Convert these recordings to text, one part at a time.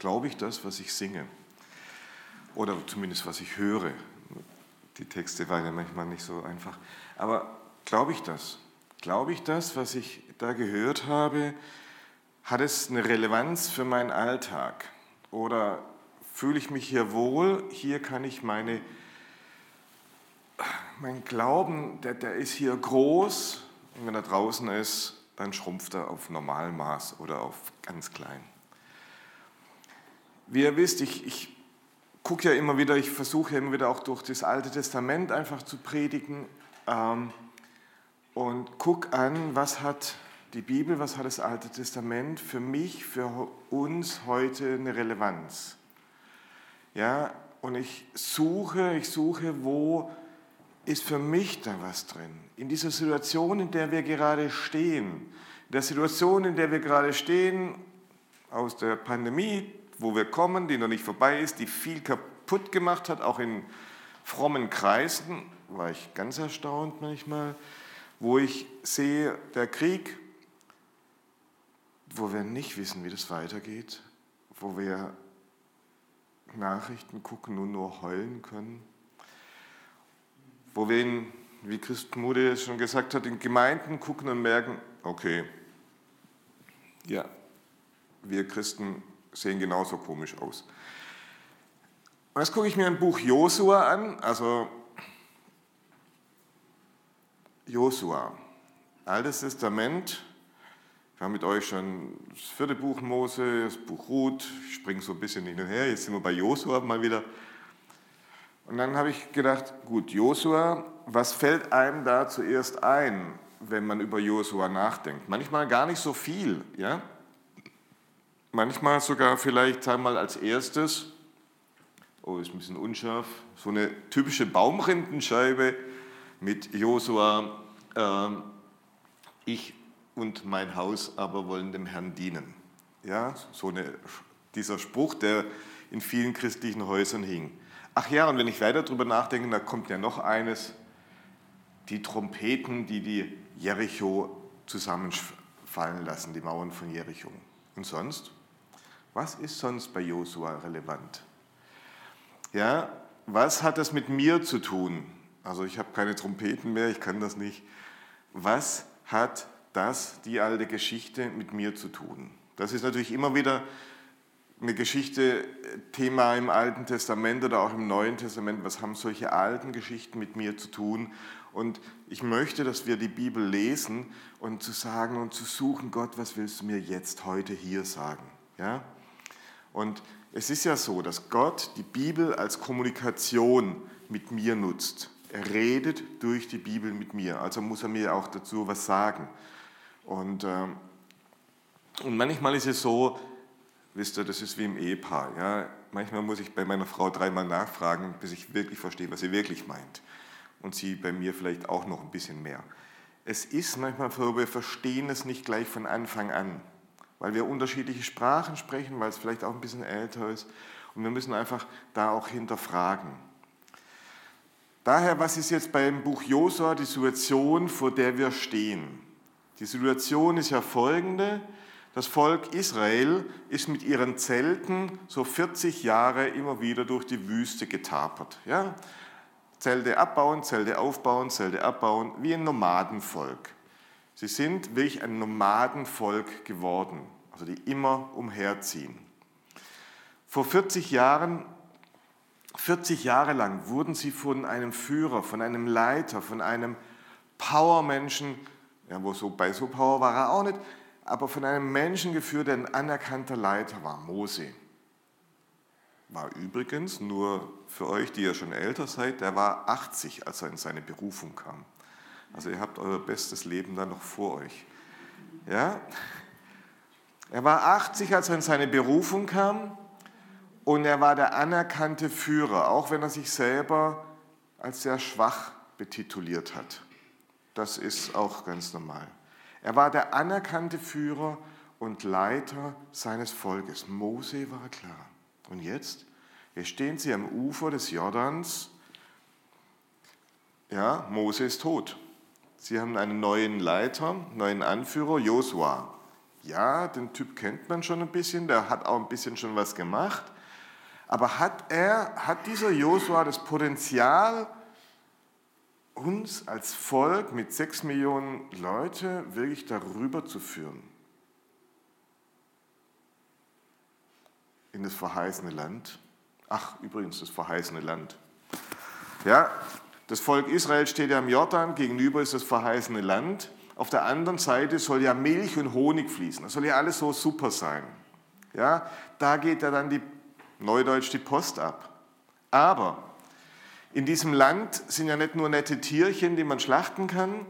Glaube ich das, was ich singe? Oder zumindest was ich höre? Die Texte waren ja manchmal nicht so einfach. Aber glaube ich das? Glaube ich das, was ich da gehört habe? Hat es eine Relevanz für meinen Alltag? Oder fühle ich mich hier wohl? Hier kann ich meine, mein Glauben, der, der ist hier groß. Und wenn er draußen ist, dann schrumpft er auf Normalmaß oder auf ganz klein. Wie ihr wisst, ich, ich gucke ja immer wieder, ich versuche ja immer wieder auch durch das Alte Testament einfach zu predigen ähm, und gucke an, was hat die Bibel, was hat das Alte Testament für mich, für uns heute eine Relevanz. Ja, und ich suche, ich suche, wo ist für mich da was drin? In dieser Situation, in der wir gerade stehen, in der Situation, in der wir gerade stehen, aus der Pandemie, wo wir kommen, die noch nicht vorbei ist, die viel kaputt gemacht hat, auch in frommen Kreisen, war ich ganz erstaunt manchmal, wo ich sehe, der Krieg, wo wir nicht wissen, wie das weitergeht, wo wir Nachrichten gucken und nur heulen können, wo wir, in, wie Mude schon gesagt hat, in Gemeinden gucken und merken, okay, ja, wir Christen sehen genauso komisch aus. Und jetzt gucke ich mir ein Buch Josua an, also Josua, Altes Testament. Wir haben mit euch schon das vierte Buch Mose, das Buch Ruth, ich springe so ein bisschen hin und her, jetzt sind wir bei Josua mal wieder. Und dann habe ich gedacht, gut, Josua, was fällt einem da zuerst ein, wenn man über Josua nachdenkt? Manchmal gar nicht so viel, ja? Manchmal sogar vielleicht einmal als erstes, oh, ist ein bisschen unscharf, so eine typische Baumrindenscheibe mit Josua, äh, ich und mein Haus aber wollen dem Herrn dienen. Ja, so eine, dieser Spruch, der in vielen christlichen Häusern hing. Ach ja, und wenn ich weiter darüber nachdenke, da kommt ja noch eines, die Trompeten, die die Jericho zusammenfallen lassen, die Mauern von Jericho. Und sonst? Was ist sonst bei Josua relevant? Ja, was hat das mit mir zu tun? Also ich habe keine Trompeten mehr, ich kann das nicht. Was hat das, die alte Geschichte, mit mir zu tun? Das ist natürlich immer wieder eine Geschichte, Thema im Alten Testament oder auch im Neuen Testament. Was haben solche alten Geschichten mit mir zu tun? Und ich möchte, dass wir die Bibel lesen und zu sagen und zu suchen, Gott, was willst du mir jetzt heute hier sagen? Ja? Und es ist ja so, dass Gott die Bibel als Kommunikation mit mir nutzt. Er redet durch die Bibel mit mir, also muss er mir auch dazu was sagen. Und, äh, und manchmal ist es so, wisst ihr, das ist wie im Ehepaar. Ja? Manchmal muss ich bei meiner Frau dreimal nachfragen, bis ich wirklich verstehe, was sie wirklich meint. Und sie bei mir vielleicht auch noch ein bisschen mehr. Es ist manchmal so, wir verstehen es nicht gleich von Anfang an weil wir unterschiedliche Sprachen sprechen, weil es vielleicht auch ein bisschen älter ist. Und wir müssen einfach da auch hinterfragen. Daher, was ist jetzt beim Buch Josua die Situation, vor der wir stehen? Die Situation ist ja folgende. Das Volk Israel ist mit ihren Zelten so 40 Jahre immer wieder durch die Wüste getapert. Ja? Zelte abbauen, Zelte aufbauen, Zelte abbauen, wie ein Nomadenvolk. Sie sind wirklich ein Nomadenvolk geworden, also die immer umherziehen. Vor 40 Jahren, 40 Jahre lang wurden sie von einem Führer, von einem Leiter, von einem Powermenschen, ja, wo so, bei so Power war er auch nicht, aber von einem Menschen geführt, der ein anerkannter Leiter war, Mose. War übrigens, nur für euch, die ja schon älter seid, der war 80, als er in seine Berufung kam. Also ihr habt euer bestes Leben dann noch vor euch. Ja? Er war 80, als er in seine Berufung kam und er war der anerkannte Führer, auch wenn er sich selber als sehr schwach betituliert hat. Das ist auch ganz normal. Er war der anerkannte Führer und Leiter seines Volkes. Mose war klar. Und jetzt? Jetzt stehen sie am Ufer des Jordans. Ja, Mose ist tot. Sie haben einen neuen Leiter, neuen Anführer, Josua. Ja, den Typ kennt man schon ein bisschen, der hat auch ein bisschen schon was gemacht. Aber hat er, hat dieser Josua das Potenzial, uns als Volk mit sechs Millionen Leute wirklich darüber zu führen? In das verheißene Land. Ach, übrigens, das verheißene Land. Ja, das Volk Israel steht ja am Jordan, gegenüber ist das verheißene Land. Auf der anderen Seite soll ja Milch und Honig fließen. Das soll ja alles so super sein. Ja, da geht ja dann die, neudeutsch die Post ab. Aber in diesem Land sind ja nicht nur nette Tierchen, die man schlachten kann,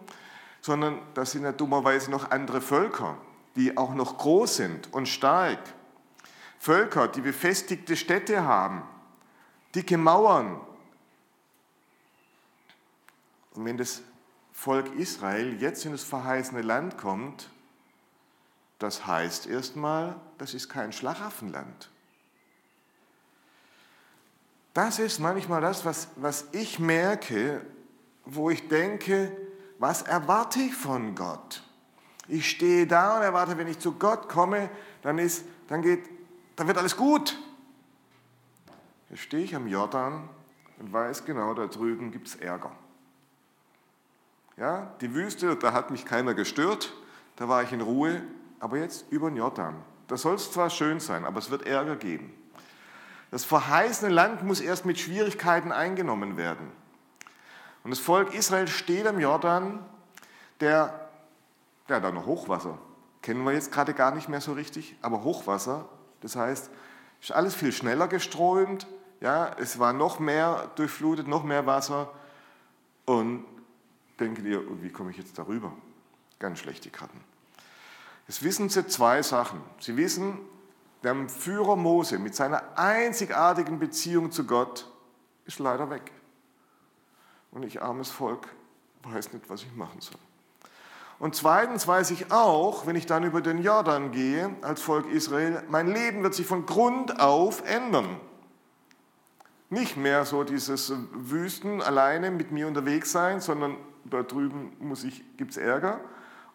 sondern da sind ja dummerweise noch andere Völker, die auch noch groß sind und stark. Völker, die befestigte Städte haben, dicke Mauern. Und wenn das Volk Israel jetzt in das verheißene Land kommt, das heißt erstmal, das ist kein Schlaraffenland. Das ist manchmal das, was, was ich merke, wo ich denke, was erwarte ich von Gott? Ich stehe da und erwarte, wenn ich zu Gott komme, dann, ist, dann, geht, dann wird alles gut. Jetzt stehe ich am Jordan und weiß genau, da drüben gibt es Ärger. Ja, die Wüste, da hat mich keiner gestört, da war ich in Ruhe, aber jetzt über den Jordan. Da soll es zwar schön sein, aber es wird Ärger geben. Das verheißene Land muss erst mit Schwierigkeiten eingenommen werden. Und das Volk Israel steht am Jordan, der, ja, da noch Hochwasser. Kennen wir jetzt gerade gar nicht mehr so richtig, aber Hochwasser, das heißt, ist alles viel schneller geströmt, ja, es war noch mehr durchflutet, noch mehr Wasser. Und denkt ihr, wie komme ich jetzt darüber? Ganz schlechte Karten. Jetzt wissen sie zwei Sachen. Sie wissen, der Führer Mose mit seiner einzigartigen Beziehung zu Gott ist leider weg. Und ich, armes Volk, weiß nicht, was ich machen soll. Und zweitens weiß ich auch, wenn ich dann über den Jordan gehe, als Volk Israel, mein Leben wird sich von Grund auf ändern. Nicht mehr so dieses Wüsten alleine mit mir unterwegs sein, sondern da drüben gibt es Ärger.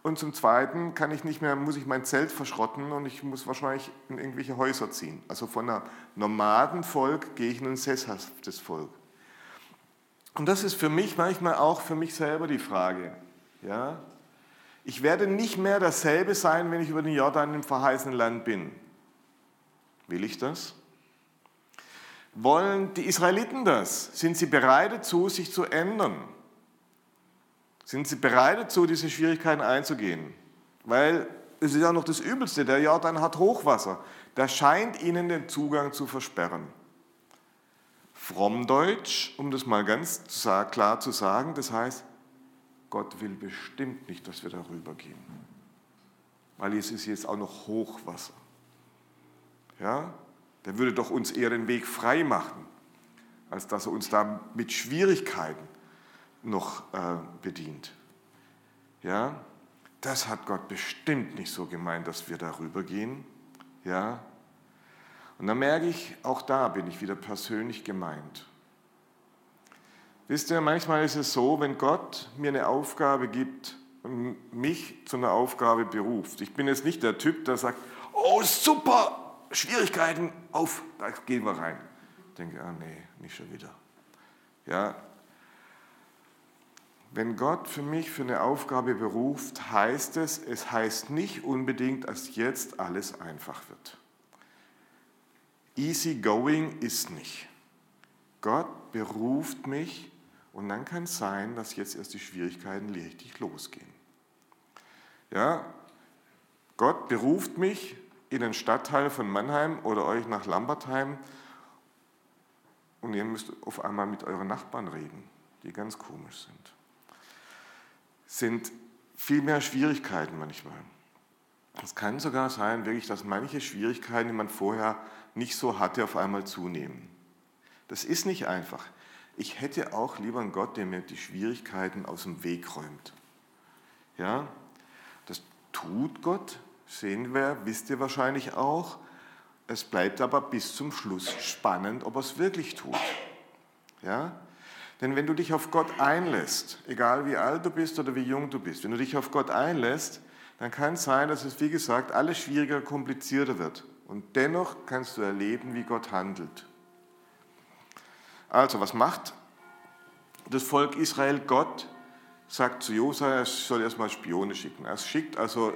Und zum Zweiten kann ich nicht mehr, muss ich mein Zelt verschrotten und ich muss wahrscheinlich in irgendwelche Häuser ziehen. Also von einem Nomadenvolk gehe ich in ein sesshaftes Volk. Und das ist für mich manchmal auch für mich selber die Frage. Ja? Ich werde nicht mehr dasselbe sein, wenn ich über den Jordan im verheißenen Land bin. Will ich das? Wollen die Israeliten das? Sind sie bereit dazu, sich zu ändern? Sind sie bereit dazu, diese Schwierigkeiten einzugehen? Weil es ist ja noch das Übelste, der Jordan hat Hochwasser. Der scheint ihnen den Zugang zu versperren. Frommdeutsch, um das mal ganz klar zu sagen, das heißt, Gott will bestimmt nicht, dass wir darüber gehen. Weil es ist jetzt auch noch Hochwasser. Ja? Der würde doch uns eher den Weg frei machen, als dass er uns da mit Schwierigkeiten noch äh, bedient. Ja, das hat Gott bestimmt nicht so gemeint, dass wir darüber gehen. Ja, und dann merke ich, auch da bin ich wieder persönlich gemeint. Wisst ihr, manchmal ist es so, wenn Gott mir eine Aufgabe gibt und mich zu einer Aufgabe beruft. Ich bin jetzt nicht der Typ, der sagt, oh super, Schwierigkeiten, auf, da gehen wir rein. Ich denke, ah nee, nicht schon wieder. Ja, wenn Gott für mich für eine Aufgabe beruft, heißt es, es heißt nicht unbedingt, dass jetzt alles einfach wird. Easy going ist nicht. Gott beruft mich und dann kann es sein, dass jetzt erst die Schwierigkeiten richtig losgehen. Ja, Gott beruft mich in den Stadtteil von Mannheim oder euch nach Lambertheim und ihr müsst auf einmal mit euren Nachbarn reden, die ganz komisch sind sind viel mehr Schwierigkeiten manchmal. Es kann sogar sein, wirklich, dass manche Schwierigkeiten, die man vorher nicht so hatte, auf einmal zunehmen. Das ist nicht einfach. Ich hätte auch lieber einen Gott, der mir die Schwierigkeiten aus dem Weg räumt. Ja, das tut Gott, sehen wir, wisst ihr wahrscheinlich auch. Es bleibt aber bis zum Schluss spannend, ob er es wirklich tut. Ja, denn wenn du dich auf Gott einlässt, egal wie alt du bist oder wie jung du bist, wenn du dich auf Gott einlässt, dann kann es sein, dass es, wie gesagt, alles schwieriger, komplizierter wird. Und dennoch kannst du erleben, wie Gott handelt. Also, was macht das Volk Israel? Gott sagt zu Josua, er soll erstmal Spione schicken. Er schickt also,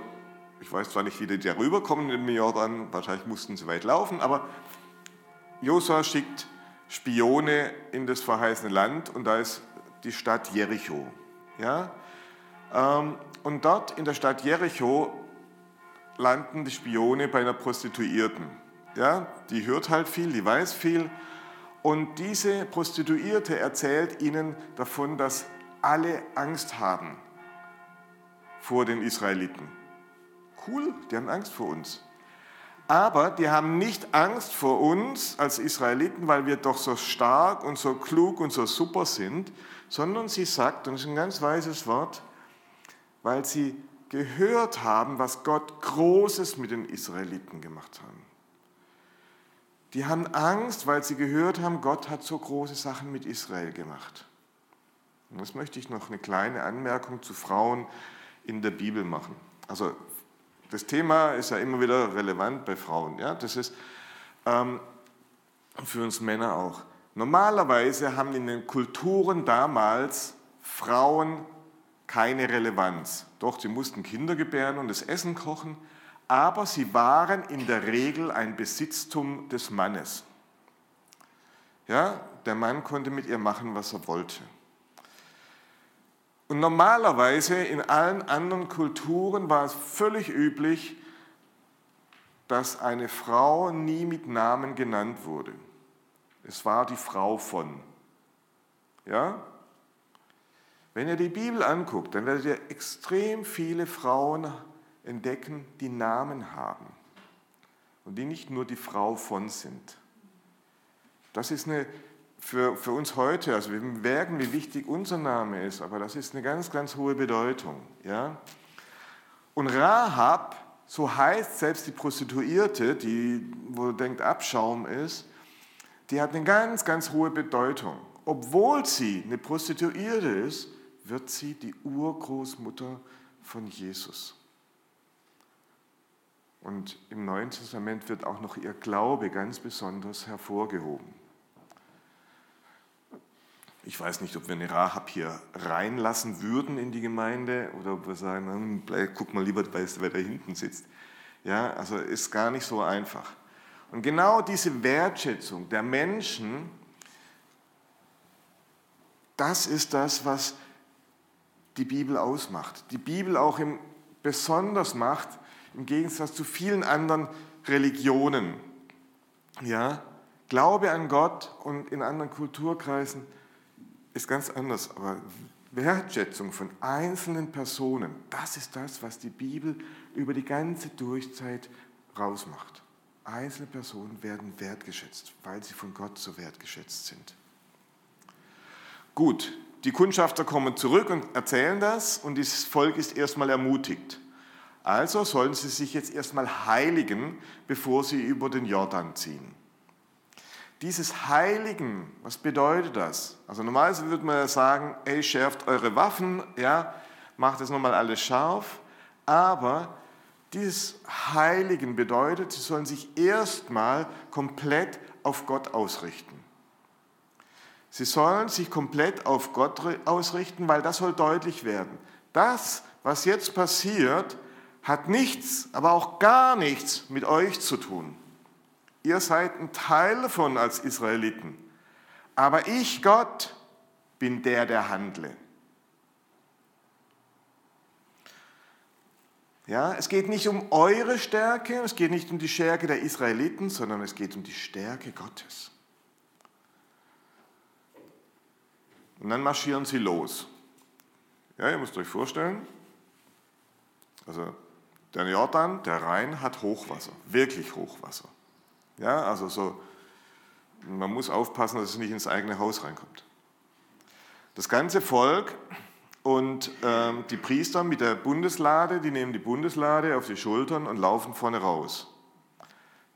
ich weiß zwar nicht, wie die da rüberkommen im Jordan, wahrscheinlich mussten sie weit laufen, aber Josua schickt Spione in das verheißene Land und da ist die Stadt Jericho. Ja? Ähm, und dort in der Stadt Jericho landen die Spione bei einer Prostituierten. Ja? Die hört halt viel, die weiß viel. Und diese Prostituierte erzählt ihnen davon, dass alle Angst haben vor den Israeliten. Cool, die haben Angst vor uns. Aber die haben nicht Angst vor uns als Israeliten, weil wir doch so stark und so klug und so super sind, sondern sie sagt, und das ist ein ganz weises Wort, weil sie gehört haben, was Gott Großes mit den Israeliten gemacht hat. Die haben Angst, weil sie gehört haben, Gott hat so große Sachen mit Israel gemacht. Und jetzt möchte ich noch eine kleine Anmerkung zu Frauen in der Bibel machen. Also das Thema ist ja immer wieder relevant bei Frauen. Ja? Das ist ähm, für uns Männer auch. Normalerweise haben in den Kulturen damals Frauen keine Relevanz. Doch, sie mussten Kinder gebären und das Essen kochen, aber sie waren in der Regel ein Besitztum des Mannes. Ja, der Mann konnte mit ihr machen, was er wollte. Und normalerweise in allen anderen Kulturen war es völlig üblich, dass eine Frau nie mit Namen genannt wurde. Es war die Frau von. Ja? Wenn ihr die Bibel anguckt, dann werdet ihr extrem viele Frauen entdecken, die Namen haben und die nicht nur die Frau von sind. Das ist eine für, für uns heute, also wir merken, wie wichtig unser Name ist, aber das ist eine ganz, ganz hohe Bedeutung. Ja? Und Rahab, so heißt selbst die Prostituierte, die, wo du denkt, Abschaum ist, die hat eine ganz, ganz hohe Bedeutung. Obwohl sie eine Prostituierte ist, wird sie die Urgroßmutter von Jesus. Und im Neuen Testament wird auch noch ihr Glaube ganz besonders hervorgehoben. Ich weiß nicht, ob wir eine Rahab hier reinlassen würden in die Gemeinde oder ob wir sagen, hm, bleib, guck mal lieber, wer da hinten sitzt. Ja, also ist gar nicht so einfach. Und genau diese Wertschätzung der Menschen, das ist das, was die Bibel ausmacht. Die Bibel auch im, besonders macht, im Gegensatz zu vielen anderen Religionen. Ja, Glaube an Gott und in anderen Kulturkreisen ist ganz anders, aber Wertschätzung von einzelnen Personen, das ist das, was die Bibel über die ganze Durchzeit rausmacht. Einzelne Personen werden wertgeschätzt, weil sie von Gott so wertgeschätzt sind. Gut, die Kundschafter kommen zurück und erzählen das und dieses Volk ist erstmal ermutigt. Also sollen sie sich jetzt erstmal heiligen, bevor sie über den Jordan ziehen. Dieses Heiligen, was bedeutet das? Also normalerweise würde man ja sagen, ey, schärft eure Waffen, ja, macht das nochmal alles scharf. Aber dieses Heiligen bedeutet, sie sollen sich erstmal komplett auf Gott ausrichten. Sie sollen sich komplett auf Gott ausrichten, weil das soll deutlich werden. Das, was jetzt passiert, hat nichts, aber auch gar nichts mit euch zu tun. Ihr seid ein Teil davon als Israeliten. Aber ich, Gott, bin der, der handle. Ja, es geht nicht um eure Stärke, es geht nicht um die Stärke der Israeliten, sondern es geht um die Stärke Gottes. Und dann marschieren sie los. Ja, ihr müsst euch vorstellen, also der Jordan, der Rhein hat Hochwasser, wirklich Hochwasser. Ja, also so, man muss aufpassen, dass es nicht ins eigene Haus reinkommt. Das ganze Volk und ähm, die Priester mit der Bundeslade, die nehmen die Bundeslade auf die Schultern und laufen vorne raus.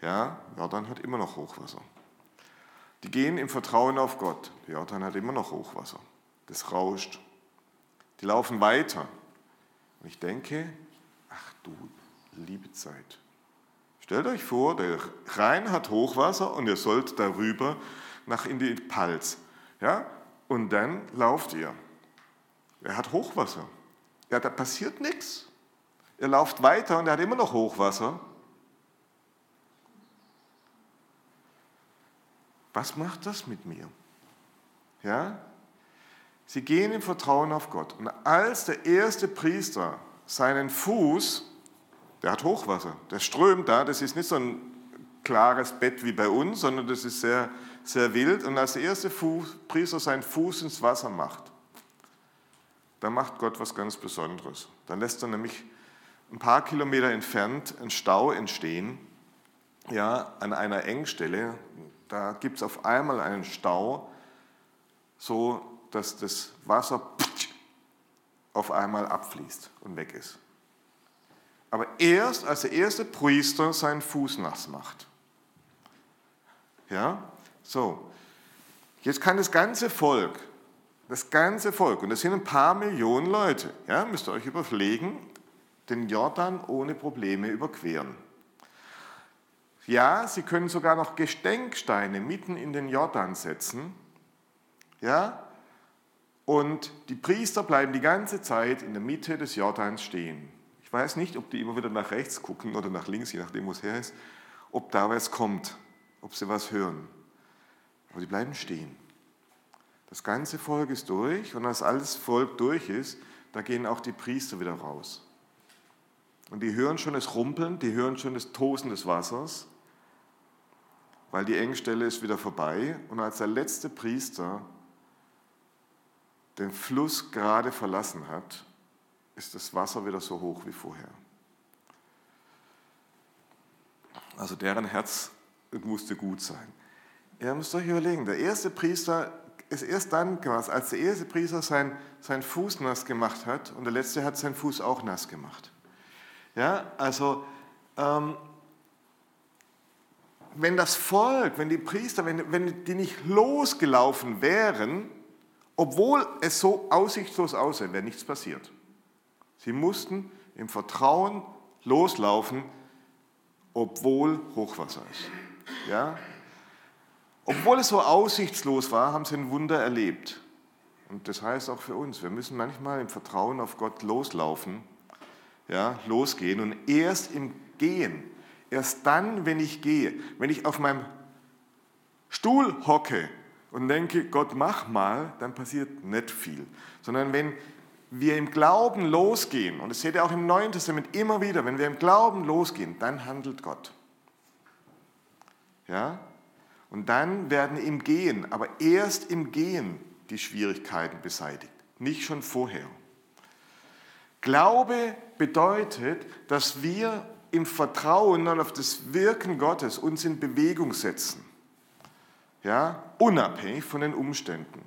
Ja, Jordan hat immer noch Hochwasser. Die gehen im Vertrauen auf Gott. Jordan hat immer noch Hochwasser. Das rauscht. Die laufen weiter. Und ich denke, ach du liebe Zeit. Stellt euch vor, der Rhein hat Hochwasser und ihr sollt darüber nach in die Palz. Ja? Und dann lauft ihr. Er hat Hochwasser. Ja, da passiert nichts. Er lauft weiter und er hat immer noch Hochwasser. Was macht das mit mir? Ja? Sie gehen im Vertrauen auf Gott. Und als der erste Priester seinen Fuß, der hat Hochwasser, der strömt da, das ist nicht so ein klares Bett wie bei uns, sondern das ist sehr, sehr wild. Und als der erste Fuß, Priester seinen Fuß ins Wasser macht, dann macht Gott was ganz Besonderes. Dann lässt er nämlich ein paar Kilometer entfernt einen Stau entstehen, ja, an einer Engstelle. Da gibt es auf einmal einen Stau, so dass das Wasser auf einmal abfließt und weg ist. Aber erst als der erste Priester seinen Fuß nass macht. Ja, so. Jetzt kann das ganze Volk, das ganze Volk, und das sind ein paar Millionen Leute, ja, müsst ihr euch überlegen, den Jordan ohne Probleme überqueren. Ja, sie können sogar noch Gedenksteine mitten in den Jordan setzen. Ja, und die Priester bleiben die ganze Zeit in der Mitte des Jordans stehen. Ich weiß nicht, ob die immer wieder nach rechts gucken oder nach links, je nachdem, wo es her ist, ob da was kommt, ob sie was hören. Aber die bleiben stehen. Das ganze Volk ist durch und als alles Volk durch ist, da gehen auch die Priester wieder raus. Und die hören schon das Rumpeln, die hören schon das Tosen des Wassers, weil die Engstelle ist wieder vorbei. Und als der letzte Priester den Fluss gerade verlassen hat, ist das Wasser wieder so hoch wie vorher. Also deren Herz musste gut sein. Ihr müsst euch überlegen, der erste Priester ist erst dann gemacht, als der erste Priester sein, seinen Fuß nass gemacht hat und der letzte hat seinen Fuß auch nass gemacht. Ja, also ähm, wenn das Volk, wenn die Priester, wenn, wenn die nicht losgelaufen wären, obwohl es so aussichtslos aussah, wäre nichts passiert. Sie mussten im Vertrauen loslaufen, obwohl Hochwasser ist. Ja? Obwohl es so aussichtslos war, haben sie ein Wunder erlebt. Und das heißt auch für uns, wir müssen manchmal im Vertrauen auf Gott loslaufen, ja, losgehen und erst im Gehen, erst dann, wenn ich gehe, wenn ich auf meinem Stuhl hocke und denke, Gott, mach mal, dann passiert nicht viel. Sondern wenn wir im Glauben losgehen, und das seht ihr auch im Neuen Testament immer wieder, wenn wir im Glauben losgehen, dann handelt Gott. Ja? Und dann werden im Gehen, aber erst im Gehen die Schwierigkeiten beseitigt, nicht schon vorher. Glaube bedeutet, dass wir im Vertrauen auf das Wirken Gottes uns in Bewegung setzen ja, unabhängig von den Umständen.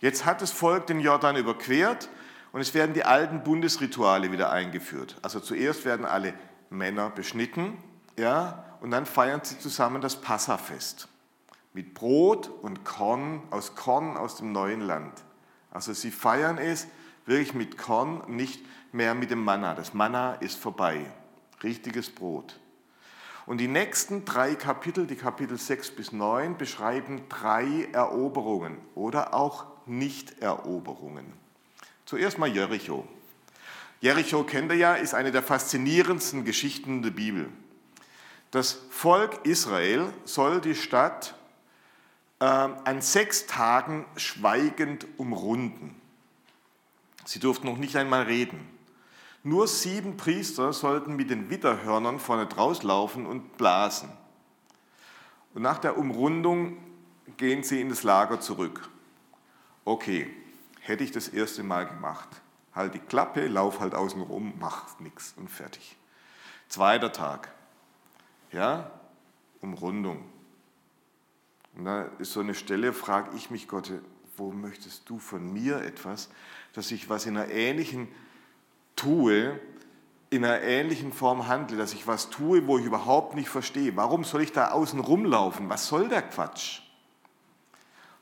Jetzt hat das Volk den Jordan überquert und es werden die alten Bundesrituale wieder eingeführt. Also zuerst werden alle Männer beschnitten, ja, und dann feiern sie zusammen das Passafest mit Brot und Korn aus Korn aus dem neuen Land. Also sie feiern es wirklich mit Korn, nicht mehr mit dem Manna. Das Manna ist vorbei. Richtiges Brot. Und die nächsten drei Kapitel, die Kapitel 6 bis 9, beschreiben drei Eroberungen oder auch Nichteroberungen. Zuerst mal Jericho. Jericho kennt ihr ja, ist eine der faszinierendsten Geschichten der Bibel. Das Volk Israel soll die Stadt äh, an sechs Tagen schweigend umrunden. Sie durften noch nicht einmal reden. Nur sieben Priester sollten mit den Witterhörnern vorne draus laufen und blasen. Und nach der Umrundung gehen sie in das Lager zurück. Okay, hätte ich das erste Mal gemacht. Halt die Klappe, lauf halt außen rum, mach nichts und fertig. Zweiter Tag. Ja, Umrundung. Und da ist so eine Stelle, frage ich mich, Gott, wo möchtest du von mir etwas, dass ich was in einer ähnlichen tue, in einer ähnlichen Form handle, dass ich was tue, wo ich überhaupt nicht verstehe. Warum soll ich da außen rumlaufen? Was soll der Quatsch?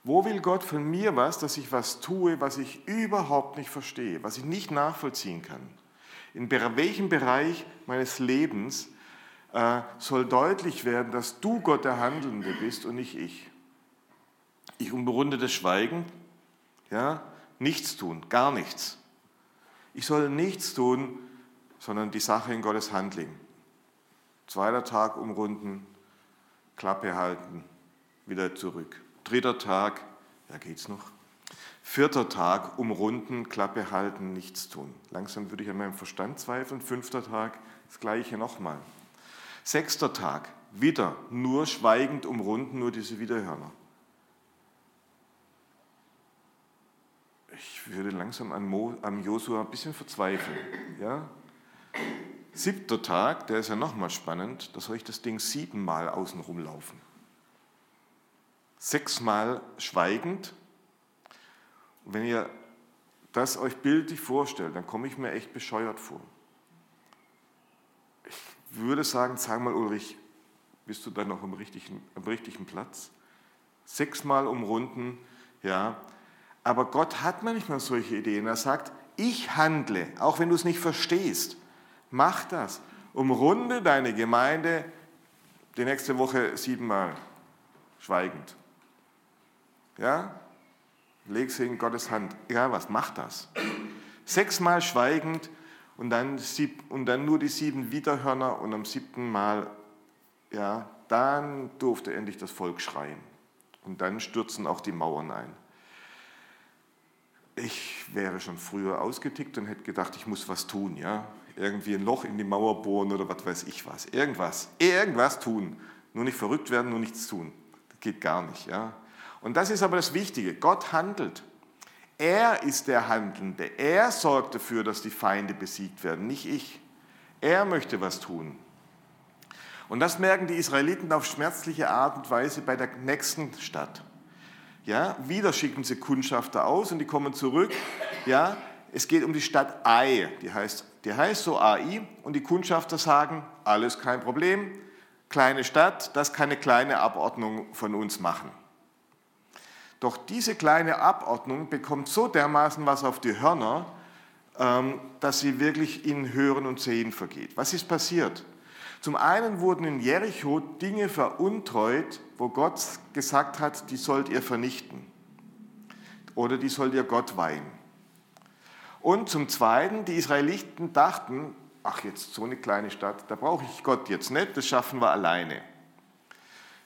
Wo will Gott von mir was, dass ich was tue, was ich überhaupt nicht verstehe, was ich nicht nachvollziehen kann? In welchem Bereich meines Lebens äh, soll deutlich werden, dass du Gott der Handelnde bist und nicht ich? Ich umrunde das Schweigen, ja, nichts tun, gar nichts. Ich soll nichts tun, sondern die Sache in Gottes Hand legen. Zweiter Tag umrunden, Klappe halten, wieder zurück. Dritter Tag, ja geht's noch. Vierter Tag, umrunden, Klappe halten, nichts tun. Langsam würde ich an meinem Verstand zweifeln. Fünfter Tag, das gleiche nochmal. Sechster Tag, wieder nur schweigend umrunden, nur diese Widerhörner. Ich würde langsam an, Mo, an Josua ein bisschen verzweifeln. Ja? Siebter Tag, der ist ja nochmal spannend, da soll ich das Ding siebenmal außen rumlaufen. Sechsmal schweigend. Und wenn ihr das euch bildlich vorstellt, dann komme ich mir echt bescheuert vor. Ich würde sagen, sag mal Ulrich, bist du dann noch am richtigen, am richtigen Platz? Sechsmal umrunden, ja. Aber Gott hat manchmal solche Ideen. Er sagt, ich handle, auch wenn du es nicht verstehst. Mach das. Umrunde deine Gemeinde die nächste Woche siebenmal schweigend. Ja? Leg sie in Gottes Hand. Egal was, mach das. Sechsmal schweigend und dann, sieb, und dann nur die sieben Widerhörner und am siebten Mal, ja, dann durfte endlich das Volk schreien. Und dann stürzen auch die Mauern ein. Ich wäre schon früher ausgetickt und hätte gedacht, ich muss was tun, ja irgendwie ein Loch in die Mauer bohren oder was weiß ich was. Irgendwas, irgendwas tun. Nur nicht verrückt werden, nur nichts tun. Das geht gar nicht. Ja? Und das ist aber das Wichtige. Gott handelt. Er ist der Handelnde. Er sorgt dafür, dass die Feinde besiegt werden, nicht ich. Er möchte was tun. Und das merken die Israeliten auf schmerzliche Art und Weise bei der nächsten Stadt. Ja, wieder schicken sie Kundschafter aus und die kommen zurück. Ja, es geht um die Stadt Ai, die heißt, die heißt so AI und die Kundschafter sagen, alles kein Problem, kleine Stadt, das kann eine kleine Abordnung von uns machen. Doch diese kleine Abordnung bekommt so dermaßen was auf die Hörner, ähm, dass sie wirklich in Hören und Sehen vergeht. Was ist passiert? Zum einen wurden in Jericho Dinge veruntreut, wo Gott gesagt hat, die sollt ihr vernichten oder die sollt ihr Gott weihen. Und zum Zweiten, die Israeliten dachten, ach jetzt so eine kleine Stadt, da brauche ich Gott jetzt nicht, das schaffen wir alleine.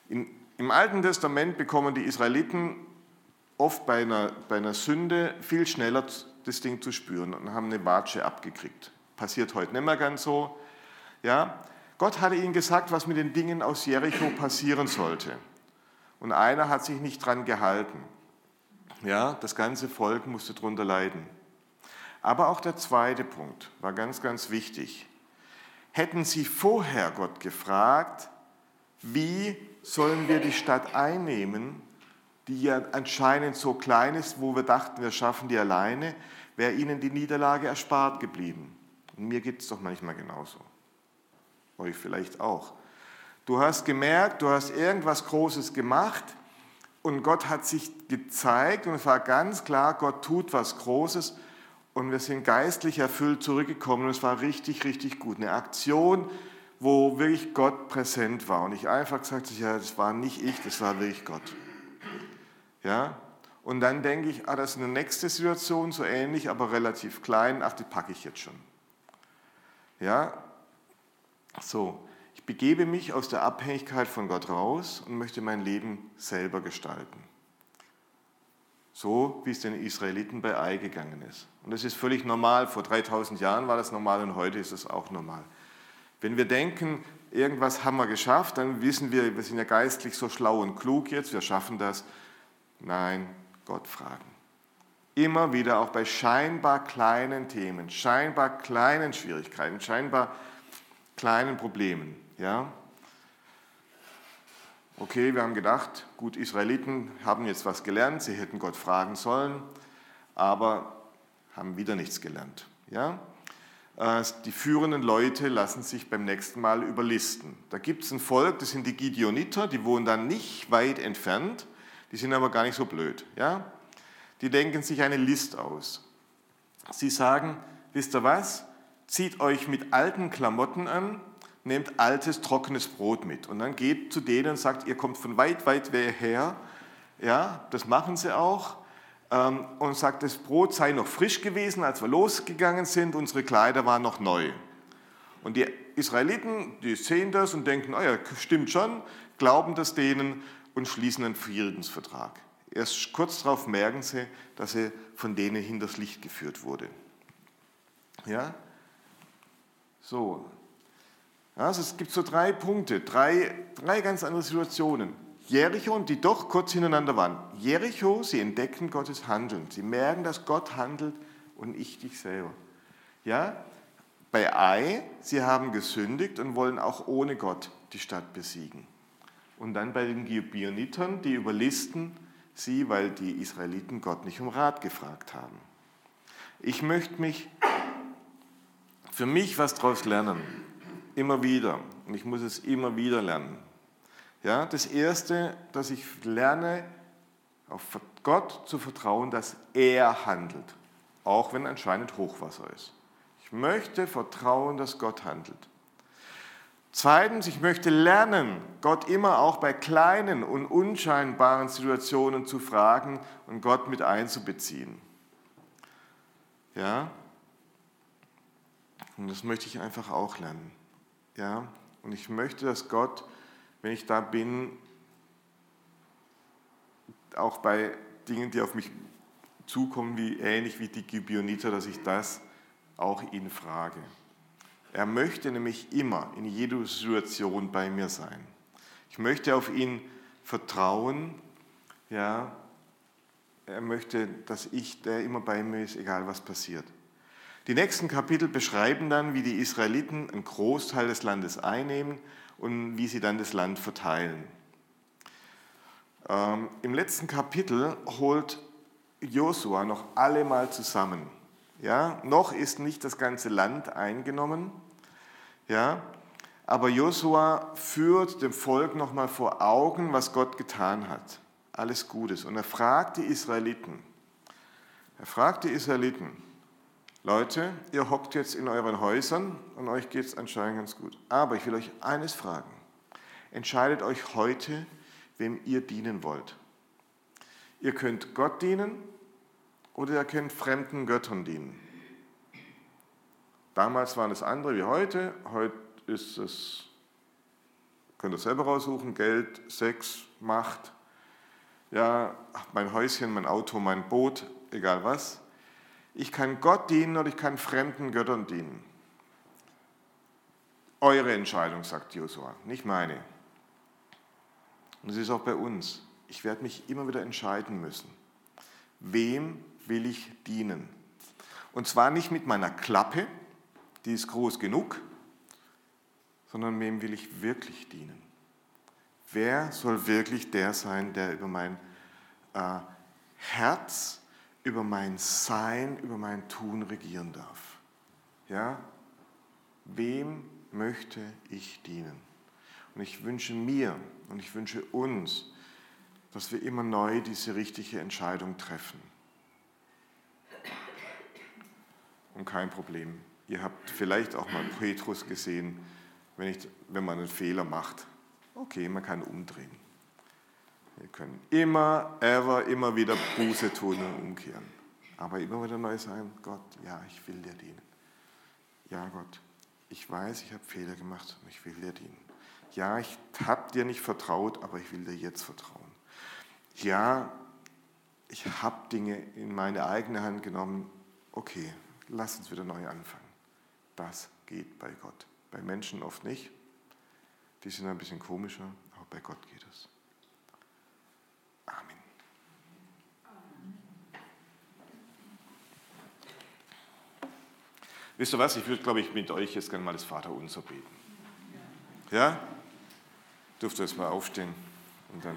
In, Im Alten Testament bekommen die Israeliten oft bei einer, bei einer Sünde viel schneller das Ding zu spüren und haben eine Watsche abgekriegt. Passiert heute nicht mehr ganz so. Ja? Gott hatte ihnen gesagt, was mit den Dingen aus Jericho passieren sollte. Und einer hat sich nicht dran gehalten. Ja, das ganze Volk musste darunter leiden. Aber auch der zweite Punkt war ganz, ganz wichtig. Hätten sie vorher Gott gefragt, wie sollen wir die Stadt einnehmen, die ja anscheinend so klein ist, wo wir dachten, wir schaffen die alleine, wäre ihnen die Niederlage erspart geblieben. Und mir geht es doch manchmal genauso. Euch vielleicht auch. Du hast gemerkt, du hast irgendwas Großes gemacht und Gott hat sich gezeigt und es war ganz klar, Gott tut was Großes und wir sind geistlich erfüllt zurückgekommen und es war richtig, richtig gut. Eine Aktion, wo wirklich Gott präsent war und ich einfach gesagt habe, ja, das war nicht ich, das war wirklich Gott. Ja? Und dann denke ich, ah, das ist eine nächste Situation, so ähnlich, aber relativ klein, ach, die packe ich jetzt schon. Ja? So, ich begebe mich aus der Abhängigkeit von Gott raus und möchte mein Leben selber gestalten. So wie es den Israeliten bei Ei gegangen ist. Und das ist völlig normal. Vor 3000 Jahren war das normal und heute ist es auch normal. Wenn wir denken, irgendwas haben wir geschafft, dann wissen wir, wir sind ja geistlich so schlau und klug jetzt, wir schaffen das. Nein, Gott fragen. Immer wieder auch bei scheinbar kleinen Themen, scheinbar kleinen Schwierigkeiten, scheinbar kleinen Problemen. Ja? okay, wir haben gedacht, gut, Israeliten haben jetzt was gelernt, sie hätten Gott fragen sollen, aber haben wieder nichts gelernt. Ja? Äh, die führenden Leute lassen sich beim nächsten Mal überlisten. Da gibt es ein Volk, das sind die Gideoniter, die wohnen dann nicht weit entfernt, die sind aber gar nicht so blöd. Ja? Die denken sich eine List aus. Sie sagen, wisst ihr was, zieht euch mit alten Klamotten an, nehmt altes, trockenes Brot mit. Und dann geht zu denen und sagt, ihr kommt von weit, weit her. Ja, das machen sie auch. Ähm, und sagt, das Brot sei noch frisch gewesen, als wir losgegangen sind, unsere Kleider waren noch neu. Und die Israeliten, die sehen das und denken, oh ja, stimmt schon, glauben das denen und schließen einen Friedensvertrag. Erst kurz darauf merken sie, dass er von denen hinters Licht geführt wurde. Ja? So. Also es gibt so drei Punkte, drei, drei ganz andere Situationen. Jericho und die doch kurz hintereinander waren. Jericho, sie entdecken Gottes Handeln. Sie merken, dass Gott handelt und ich dich selber. Ja? Bei Ai, sie haben gesündigt und wollen auch ohne Gott die Stadt besiegen. Und dann bei den Gibeonitern, die überlisten sie, weil die Israeliten Gott nicht um Rat gefragt haben. Ich möchte mich für mich was daraus lernen. Immer wieder. Und ich muss es immer wieder lernen. Ja, das Erste, dass ich lerne, auf Gott zu vertrauen, dass er handelt. Auch wenn anscheinend Hochwasser ist. Ich möchte vertrauen, dass Gott handelt. Zweitens, ich möchte lernen, Gott immer auch bei kleinen und unscheinbaren Situationen zu fragen und Gott mit einzubeziehen. Ja? Und das möchte ich einfach auch lernen. Ja? Und ich möchte, dass Gott, wenn ich da bin, auch bei Dingen, die auf mich zukommen, wie ähnlich wie die Gibeoniter, dass ich das auch ihn frage. Er möchte nämlich immer in jeder Situation bei mir sein. Ich möchte auf ihn vertrauen. Ja, er möchte, dass ich der immer bei mir ist, egal was passiert. Die nächsten Kapitel beschreiben dann, wie die Israeliten einen Großteil des Landes einnehmen und wie sie dann das Land verteilen. Ähm, Im letzten Kapitel holt Josua noch alle mal zusammen. Ja, noch ist nicht das ganze Land eingenommen. Ja, aber Josua führt dem Volk nochmal vor Augen, was Gott getan hat. Alles Gutes. Und er fragt die Israeliten. Er fragt die Israeliten, Leute, ihr hockt jetzt in euren Häusern und euch geht es anscheinend ganz gut. Aber ich will euch eines fragen. Entscheidet euch heute, wem ihr dienen wollt. Ihr könnt Gott dienen oder ihr könnt fremden Göttern dienen. Damals waren es andere wie heute. Heute ist es, könnt ihr selber raussuchen, Geld, Sex, Macht, ja, mein Häuschen, mein Auto, mein Boot, egal was. Ich kann Gott dienen oder ich kann fremden Göttern dienen. Eure Entscheidung, sagt Josua, nicht meine. Und es ist auch bei uns. Ich werde mich immer wieder entscheiden müssen. Wem will ich dienen. Und zwar nicht mit meiner Klappe, die ist groß genug, sondern wem will ich wirklich dienen. Wer soll wirklich der sein, der über mein äh, Herz, über mein Sein, über mein Tun regieren darf? Ja? Wem möchte ich dienen? Und ich wünsche mir und ich wünsche uns, dass wir immer neu diese richtige Entscheidung treffen. Und kein Problem. Ihr habt vielleicht auch mal Petrus gesehen, wenn, ich, wenn man einen Fehler macht. Okay, man kann umdrehen. Wir können immer, ever, immer wieder Buße tun und umkehren. Aber immer wieder neu sagen, Gott, ja, ich will dir dienen. Ja, Gott, ich weiß, ich habe Fehler gemacht und ich will dir dienen. Ja, ich habe dir nicht vertraut, aber ich will dir jetzt vertrauen. Ja, ich habe Dinge in meine eigene Hand genommen. Okay, lass uns wieder neu anfangen. Das geht bei Gott. Bei Menschen oft nicht. Die sind ein bisschen komischer, aber bei Gott geht es. Amen. Wisst ihr was? Ich würde, glaube ich, mit euch jetzt gerne mal das Vaterunser beten. Ja? Dürft ihr jetzt mal aufstehen und dann.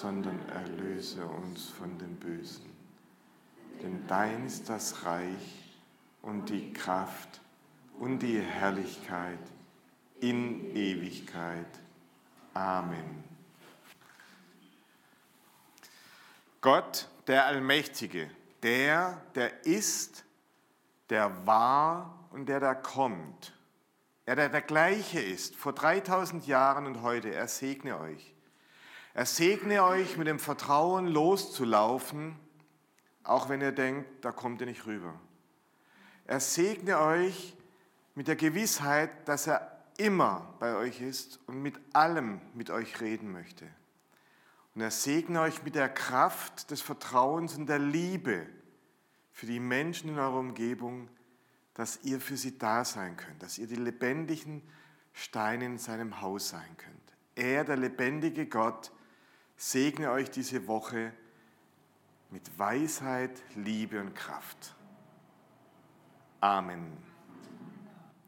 sondern erlöse uns von dem Bösen. Denn dein ist das Reich und die Kraft und die Herrlichkeit in Ewigkeit. Amen. Gott, der Allmächtige, der, der ist, der war und der da kommt. Er, der der gleiche ist, vor 3000 Jahren und heute, er segne euch. Er segne euch mit dem Vertrauen loszulaufen, auch wenn ihr denkt, da kommt ihr nicht rüber. Er segne euch mit der Gewissheit, dass er immer bei euch ist und mit allem mit euch reden möchte. Und er segne euch mit der Kraft des Vertrauens und der Liebe für die Menschen in eurer Umgebung, dass ihr für sie da sein könnt, dass ihr die lebendigen Steine in seinem Haus sein könnt. Er, der lebendige Gott, segne euch diese Woche mit Weisheit, Liebe und Kraft. Amen.